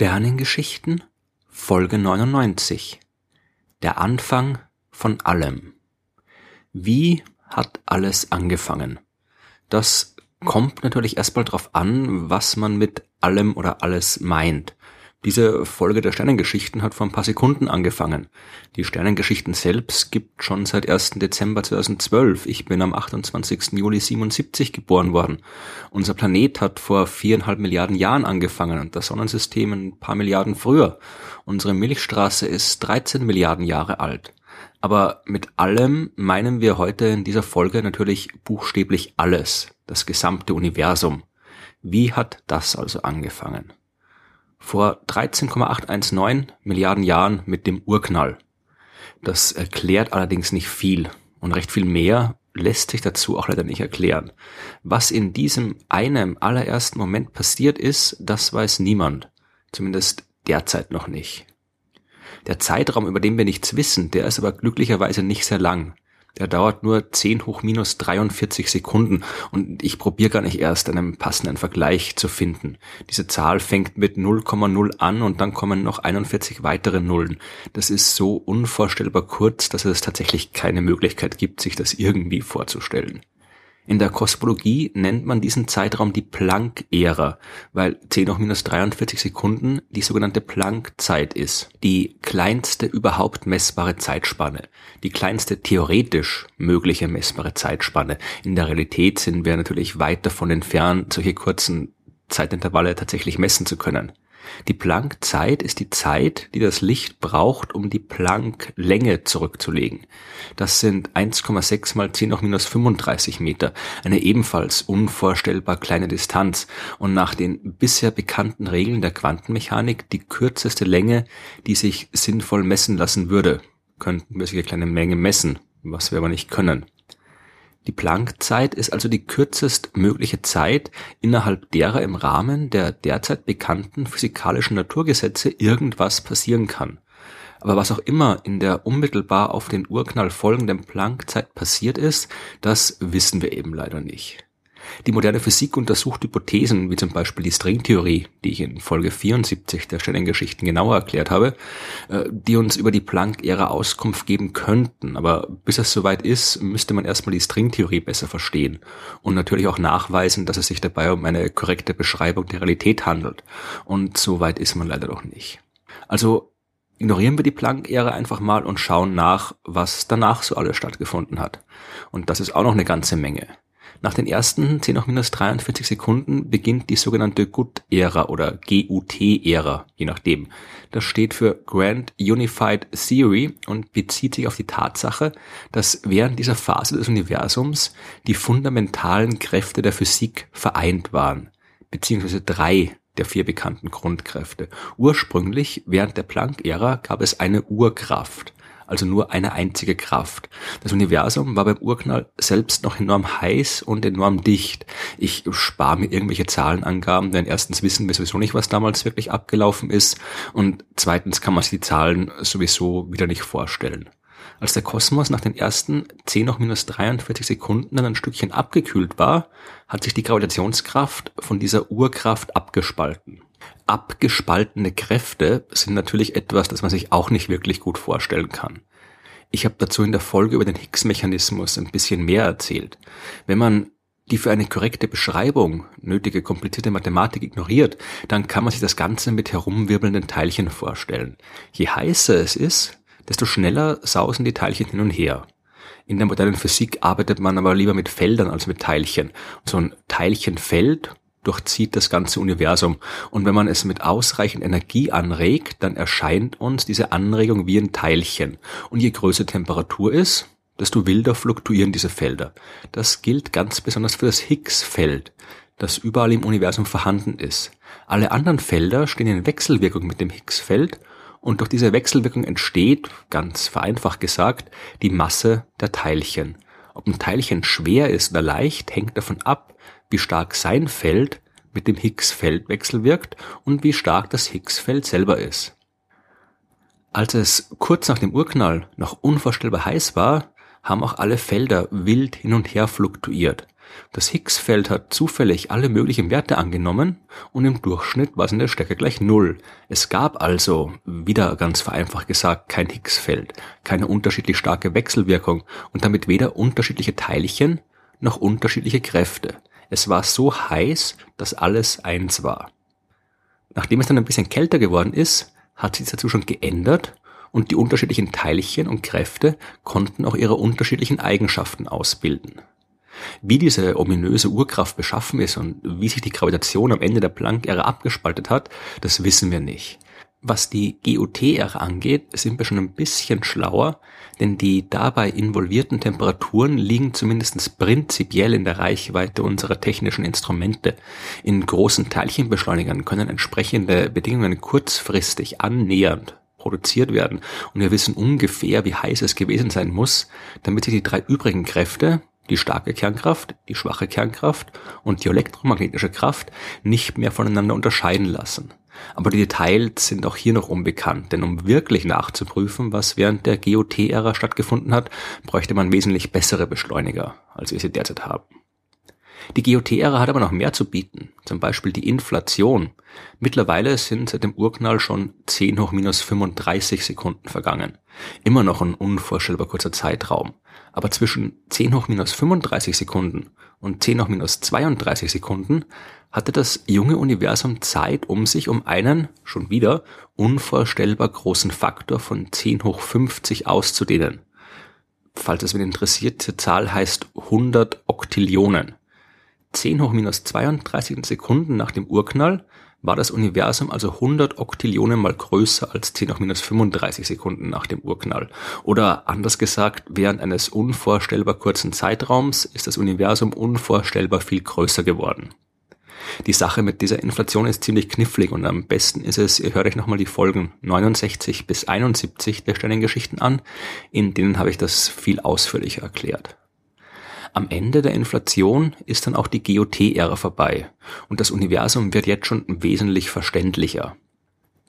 Sternengeschichten Folge 99 Der Anfang von allem Wie hat alles angefangen? Das kommt natürlich erstmal drauf an, was man mit allem oder alles meint. Diese Folge der Sternengeschichten hat vor ein paar Sekunden angefangen. Die Sternengeschichten selbst gibt schon seit 1. Dezember 2012. Ich bin am 28. Juli 77 geboren worden. Unser Planet hat vor viereinhalb Milliarden Jahren angefangen und das Sonnensystem ein paar Milliarden früher. Unsere Milchstraße ist 13 Milliarden Jahre alt. Aber mit allem meinen wir heute in dieser Folge natürlich buchstäblich alles, das gesamte Universum. Wie hat das also angefangen? Vor 13,819 Milliarden Jahren mit dem Urknall. Das erklärt allerdings nicht viel und recht viel mehr lässt sich dazu auch leider nicht erklären. Was in diesem einem allerersten Moment passiert ist, das weiß niemand. Zumindest derzeit noch nicht. Der Zeitraum, über den wir nichts wissen, der ist aber glücklicherweise nicht sehr lang. Der dauert nur 10 hoch minus 43 Sekunden und ich probiere gar nicht erst einen passenden Vergleich zu finden. Diese Zahl fängt mit 0,0 an und dann kommen noch 41 weitere Nullen. Das ist so unvorstellbar kurz, dass es tatsächlich keine Möglichkeit gibt, sich das irgendwie vorzustellen. In der Kosmologie nennt man diesen Zeitraum die Planck-Ära, weil 10 hoch minus 43 Sekunden die sogenannte Planck-Zeit ist. Die kleinste überhaupt messbare Zeitspanne. Die kleinste theoretisch mögliche messbare Zeitspanne. In der Realität sind wir natürlich weit davon entfernt, solche kurzen Zeitintervalle tatsächlich messen zu können. Die Planck-Zeit ist die Zeit, die das Licht braucht, um die Planck-Länge zurückzulegen. Das sind 1,6 mal 10 hoch minus 35 Meter, eine ebenfalls unvorstellbar kleine Distanz und nach den bisher bekannten Regeln der Quantenmechanik die kürzeste Länge, die sich sinnvoll messen lassen würde. Könnten wir solche kleine Menge messen, was wir aber nicht können. Die Planck-Zeit ist also die kürzest mögliche Zeit, innerhalb derer im Rahmen der derzeit bekannten physikalischen Naturgesetze irgendwas passieren kann. Aber was auch immer in der unmittelbar auf den Urknall folgenden Planck-Zeit passiert ist, das wissen wir eben leider nicht. Die moderne Physik untersucht Hypothesen, wie zum Beispiel die Stringtheorie, die ich in Folge 74 der Sternengeschichten genauer erklärt habe, äh, die uns über die Planck-Ära Auskunft geben könnten. Aber bis es soweit ist, müsste man erstmal die Stringtheorie besser verstehen und natürlich auch nachweisen, dass es sich dabei um eine korrekte Beschreibung der Realität handelt. Und soweit ist man leider noch nicht. Also ignorieren wir die Planck-Ära einfach mal und schauen nach, was danach so alles stattgefunden hat. Und das ist auch noch eine ganze Menge. Nach den ersten 10 hoch minus 43 Sekunden beginnt die sogenannte GUT-Ära oder GUT-Ära, je nachdem. Das steht für Grand Unified Theory und bezieht sich auf die Tatsache, dass während dieser Phase des Universums die fundamentalen Kräfte der Physik vereint waren, beziehungsweise drei der vier bekannten Grundkräfte. Ursprünglich, während der Planck-Ära, gab es eine Urkraft also nur eine einzige Kraft. Das Universum war beim Urknall selbst noch enorm heiß und enorm dicht. Ich spare mir irgendwelche Zahlenangaben, denn erstens wissen wir sowieso nicht, was damals wirklich abgelaufen ist und zweitens kann man sich die Zahlen sowieso wieder nicht vorstellen. Als der Kosmos nach den ersten 10 noch minus 43 Sekunden dann ein Stückchen abgekühlt war, hat sich die Gravitationskraft von dieser Urkraft abgespalten abgespaltene Kräfte sind natürlich etwas, das man sich auch nicht wirklich gut vorstellen kann. Ich habe dazu in der Folge über den Higgs-Mechanismus ein bisschen mehr erzählt. Wenn man die für eine korrekte Beschreibung nötige komplizierte Mathematik ignoriert, dann kann man sich das Ganze mit herumwirbelnden Teilchen vorstellen. Je heißer es ist, desto schneller sausen die Teilchen hin und her. In der modernen Physik arbeitet man aber lieber mit Feldern als mit Teilchen. so ein Teilchenfeld durchzieht das ganze Universum. Und wenn man es mit ausreichend Energie anregt, dann erscheint uns diese Anregung wie ein Teilchen. Und je größer Temperatur ist, desto wilder fluktuieren diese Felder. Das gilt ganz besonders für das Higgs-Feld, das überall im Universum vorhanden ist. Alle anderen Felder stehen in Wechselwirkung mit dem Higgs-Feld und durch diese Wechselwirkung entsteht, ganz vereinfacht gesagt, die Masse der Teilchen. Ob ein Teilchen schwer ist oder leicht, hängt davon ab, wie stark sein Feld mit dem Higgs-Feld wechselwirkt und wie stark das Higgs-Feld selber ist. Als es kurz nach dem Urknall noch unvorstellbar heiß war, haben auch alle Felder wild hin und her fluktuiert. Das Higgs-Feld hat zufällig alle möglichen Werte angenommen und im Durchschnitt war es in der Stärke gleich Null. Es gab also, wieder ganz vereinfacht gesagt, kein Higgs-Feld, keine unterschiedlich starke Wechselwirkung und damit weder unterschiedliche Teilchen noch unterschiedliche Kräfte. Es war so heiß, dass alles eins war. Nachdem es dann ein bisschen kälter geworden ist, hat sich dazu schon geändert und die unterschiedlichen Teilchen und Kräfte konnten auch ihre unterschiedlichen Eigenschaften ausbilden. Wie diese ominöse Urkraft beschaffen ist und wie sich die Gravitation am Ende der Planck-Ära abgespaltet hat, das wissen wir nicht. Was die GOT-Ära angeht, sind wir schon ein bisschen schlauer, denn die dabei involvierten Temperaturen liegen zumindest prinzipiell in der Reichweite unserer technischen Instrumente. In großen Teilchenbeschleunigern können entsprechende Bedingungen kurzfristig annähernd produziert werden und wir wissen ungefähr, wie heiß es gewesen sein muss, damit sich die drei übrigen Kräfte, die starke Kernkraft, die schwache Kernkraft und die elektromagnetische Kraft nicht mehr voneinander unterscheiden lassen. Aber die Details sind auch hier noch unbekannt, denn um wirklich nachzuprüfen, was während der GOT-Ära stattgefunden hat, bräuchte man wesentlich bessere Beschleuniger, als wir sie derzeit haben. Die GOT-Ära hat aber noch mehr zu bieten, zum Beispiel die Inflation. Mittlerweile sind seit dem Urknall schon 10 hoch minus 35 Sekunden vergangen. Immer noch ein unvorstellbar kurzer Zeitraum. Aber zwischen 10 hoch minus 35 Sekunden und 10 hoch minus 32 Sekunden hatte das junge Universum Zeit, um sich um einen, schon wieder, unvorstellbar großen Faktor von 10 hoch 50 auszudehnen. Falls es wen interessiert, die Zahl heißt 100 Oktillionen. 10 hoch minus 32 Sekunden nach dem Urknall war das Universum also 100 Oktillionen mal größer als 10 hoch minus 35 Sekunden nach dem Urknall. Oder anders gesagt, während eines unvorstellbar kurzen Zeitraums ist das Universum unvorstellbar viel größer geworden. Die Sache mit dieser Inflation ist ziemlich knifflig und am besten ist es, ihr hört euch nochmal die Folgen 69 bis 71 der Sternengeschichten an, in denen habe ich das viel ausführlicher erklärt. Am Ende der Inflation ist dann auch die GOT-Ära vorbei und das Universum wird jetzt schon wesentlich verständlicher.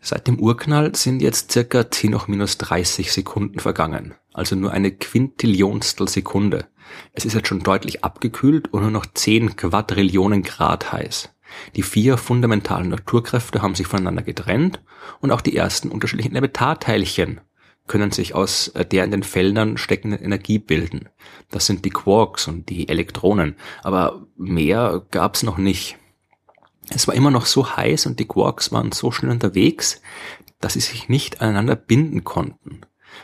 Seit dem Urknall sind jetzt circa 10 hoch minus 30 Sekunden vergangen, also nur eine Quintillionstel Sekunde. Es ist jetzt schon deutlich abgekühlt und nur noch 10 Quadrillionen Grad heiß. Die vier fundamentalen Naturkräfte haben sich voneinander getrennt und auch die ersten unterschiedlichen Elementarteilchen können sich aus äh, der in den Feldern steckenden Energie bilden. Das sind die Quarks und die Elektronen, aber mehr gab's noch nicht. Es war immer noch so heiß und die Quarks waren so schnell unterwegs, dass sie sich nicht aneinander binden konnten.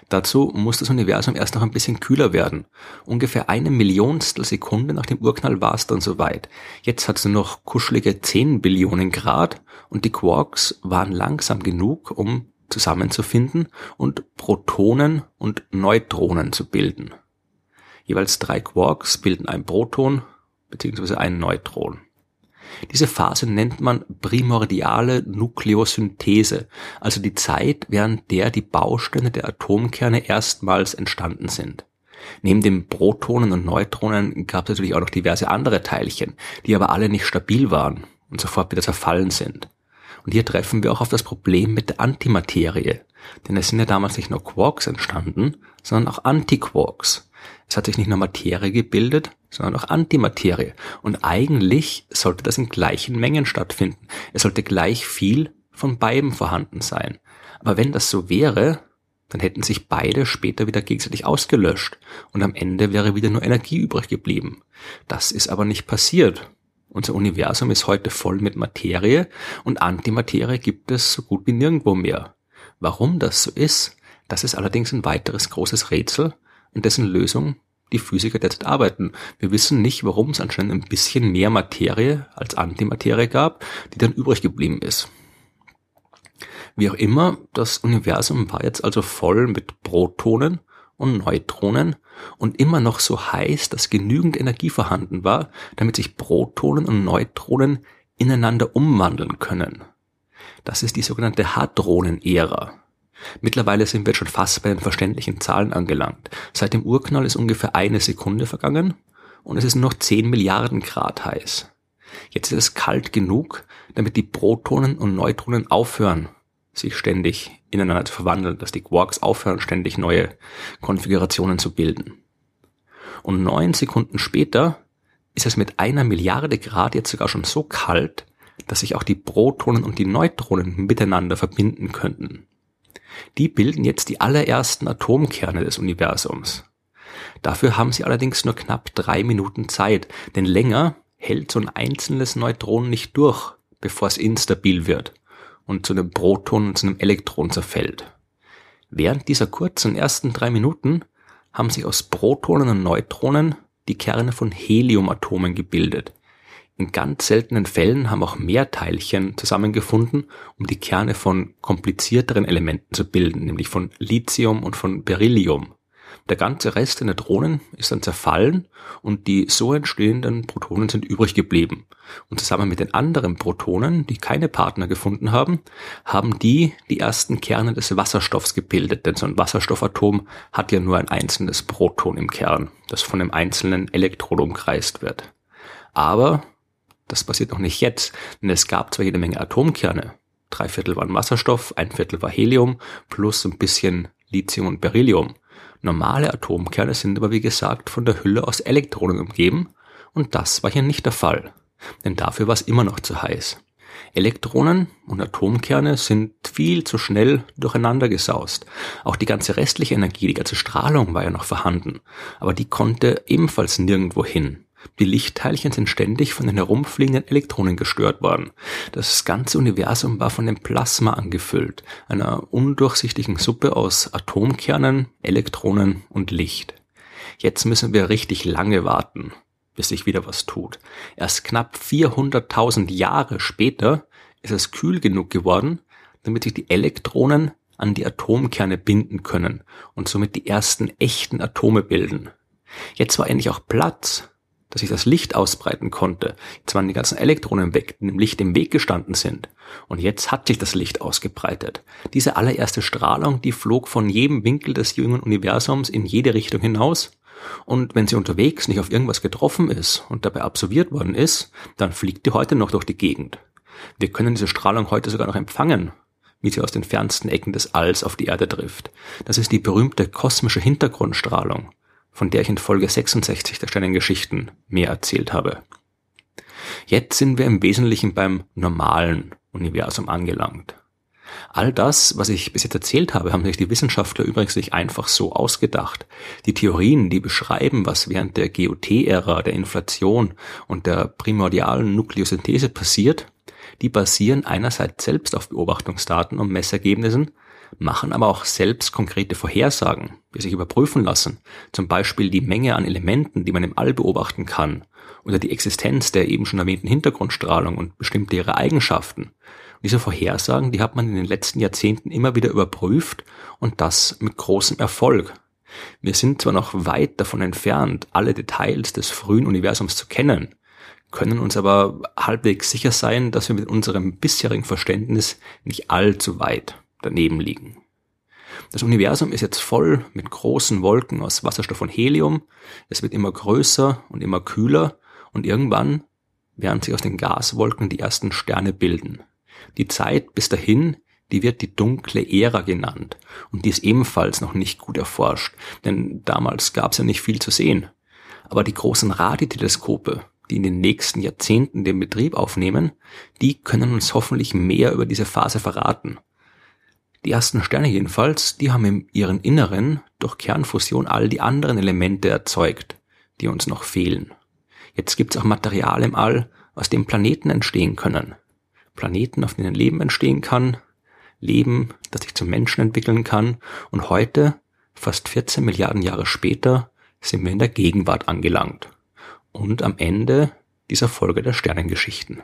Dazu muss das Universum erst noch ein bisschen kühler werden. Ungefähr eine Millionstel Sekunde nach dem Urknall war es dann soweit. Jetzt hat es nur noch kuschelige 10 Billionen Grad und die Quarks waren langsam genug, um zusammenzufinden und Protonen und Neutronen zu bilden. Jeweils drei Quarks bilden ein Proton bzw. ein Neutron. Diese Phase nennt man primordiale Nukleosynthese, also die Zeit, während der die Bausteine der Atomkerne erstmals entstanden sind. Neben den Protonen und Neutronen gab es natürlich auch noch diverse andere Teilchen, die aber alle nicht stabil waren und sofort wieder zerfallen sind. Und hier treffen wir auch auf das Problem mit der Antimaterie. Denn es sind ja damals nicht nur Quarks entstanden, sondern auch Antiquarks. Es hat sich nicht nur Materie gebildet, sondern auch Antimaterie. Und eigentlich sollte das in gleichen Mengen stattfinden. Es sollte gleich viel von beiden vorhanden sein. Aber wenn das so wäre, dann hätten sich beide später wieder gegenseitig ausgelöscht und am Ende wäre wieder nur Energie übrig geblieben. Das ist aber nicht passiert. Unser Universum ist heute voll mit Materie und Antimaterie gibt es so gut wie nirgendwo mehr. Warum das so ist, das ist allerdings ein weiteres großes Rätsel, in dessen Lösung die Physiker derzeit arbeiten. Wir wissen nicht, warum es anscheinend ein bisschen mehr Materie als Antimaterie gab, die dann übrig geblieben ist. Wie auch immer, das Universum war jetzt also voll mit Protonen und Neutronen und immer noch so heiß, dass genügend Energie vorhanden war, damit sich Protonen und Neutronen ineinander umwandeln können. Das ist die sogenannte Hadronen-Ära. Mittlerweile sind wir schon fast bei den verständlichen Zahlen angelangt. Seit dem Urknall ist ungefähr eine Sekunde vergangen und es ist nur noch 10 Milliarden Grad heiß. Jetzt ist es kalt genug, damit die Protonen und Neutronen aufhören, sich ständig ineinander zu verwandeln, dass die Quarks aufhören, ständig neue Konfigurationen zu bilden. Und neun Sekunden später ist es mit einer Milliarde Grad jetzt sogar schon so kalt, dass sich auch die Protonen und die Neutronen miteinander verbinden könnten. Die bilden jetzt die allerersten Atomkerne des Universums. Dafür haben sie allerdings nur knapp drei Minuten Zeit, denn länger hält so ein einzelnes Neutron nicht durch, bevor es instabil wird und zu einem Proton und zu einem Elektron zerfällt. Während dieser kurzen ersten drei Minuten haben sich aus Protonen und Neutronen die Kerne von Heliumatomen gebildet. In ganz seltenen Fällen haben auch mehr Teilchen zusammengefunden, um die Kerne von komplizierteren Elementen zu bilden, nämlich von Lithium und von Beryllium. Der ganze Rest der Neutronen ist dann zerfallen und die so entstehenden Protonen sind übrig geblieben. Und zusammen mit den anderen Protonen, die keine Partner gefunden haben, haben die die ersten Kerne des Wasserstoffs gebildet. Denn so ein Wasserstoffatom hat ja nur ein einzelnes Proton im Kern, das von einem einzelnen Elektron umkreist wird. Aber das passiert noch nicht jetzt, denn es gab zwar jede Menge Atomkerne. Drei Viertel waren Wasserstoff, ein Viertel war Helium, plus ein bisschen Lithium und Beryllium. Normale Atomkerne sind aber wie gesagt von der Hülle aus Elektronen umgeben und das war hier nicht der Fall, denn dafür war es immer noch zu heiß. Elektronen und Atomkerne sind viel zu schnell durcheinander gesaust. Auch die ganze restliche Energie, die ganze Strahlung war ja noch vorhanden, aber die konnte ebenfalls nirgendwo hin. Die Lichtteilchen sind ständig von den herumfliegenden Elektronen gestört worden. Das ganze Universum war von dem Plasma angefüllt, einer undurchsichtigen Suppe aus Atomkernen, Elektronen und Licht. Jetzt müssen wir richtig lange warten, bis sich wieder was tut. Erst knapp 400.000 Jahre später ist es kühl genug geworden, damit sich die Elektronen an die Atomkerne binden können und somit die ersten echten Atome bilden. Jetzt war endlich auch Platz dass sich das Licht ausbreiten konnte. Jetzt waren die ganzen Elektronen weg, die dem Licht im Weg gestanden sind. Und jetzt hat sich das Licht ausgebreitet. Diese allererste Strahlung, die flog von jedem Winkel des jungen Universums in jede Richtung hinaus. Und wenn sie unterwegs nicht auf irgendwas getroffen ist und dabei absorbiert worden ist, dann fliegt die heute noch durch die Gegend. Wir können diese Strahlung heute sogar noch empfangen, wie sie aus den fernsten Ecken des Alls auf die Erde trifft. Das ist die berühmte kosmische Hintergrundstrahlung von der ich in Folge 66 der Sternengeschichten mehr erzählt habe. Jetzt sind wir im Wesentlichen beim normalen Universum angelangt. All das, was ich bis jetzt erzählt habe, haben sich die Wissenschaftler übrigens nicht einfach so ausgedacht. Die Theorien, die beschreiben, was während der GOT-Ära, der Inflation und der primordialen Nukleosynthese passiert, die basieren einerseits selbst auf Beobachtungsdaten und Messergebnissen, machen aber auch selbst konkrete Vorhersagen, die sich überprüfen lassen, zum Beispiel die Menge an Elementen, die man im All beobachten kann, oder die Existenz der eben schon erwähnten Hintergrundstrahlung und bestimmte ihre Eigenschaften. Und diese Vorhersagen, die hat man in den letzten Jahrzehnten immer wieder überprüft und das mit großem Erfolg. Wir sind zwar noch weit davon entfernt, alle Details des frühen Universums zu kennen, können uns aber halbwegs sicher sein, dass wir mit unserem bisherigen Verständnis nicht allzu weit daneben liegen. Das Universum ist jetzt voll mit großen Wolken aus Wasserstoff und Helium. Es wird immer größer und immer kühler und irgendwann werden sich aus den Gaswolken die ersten Sterne bilden. Die Zeit bis dahin, die wird die dunkle Ära genannt und die ist ebenfalls noch nicht gut erforscht, denn damals gab es ja nicht viel zu sehen. Aber die großen Radioteleskope, die in den nächsten Jahrzehnten den Betrieb aufnehmen, die können uns hoffentlich mehr über diese Phase verraten. Die ersten Sterne jedenfalls, die haben in ihren Inneren durch Kernfusion all die anderen Elemente erzeugt, die uns noch fehlen. Jetzt gibt's auch Material im All, aus dem Planeten entstehen können. Planeten, auf denen Leben entstehen kann, Leben, das sich zum Menschen entwickeln kann. Und heute, fast 14 Milliarden Jahre später, sind wir in der Gegenwart angelangt. Und am Ende dieser Folge der Sternengeschichten.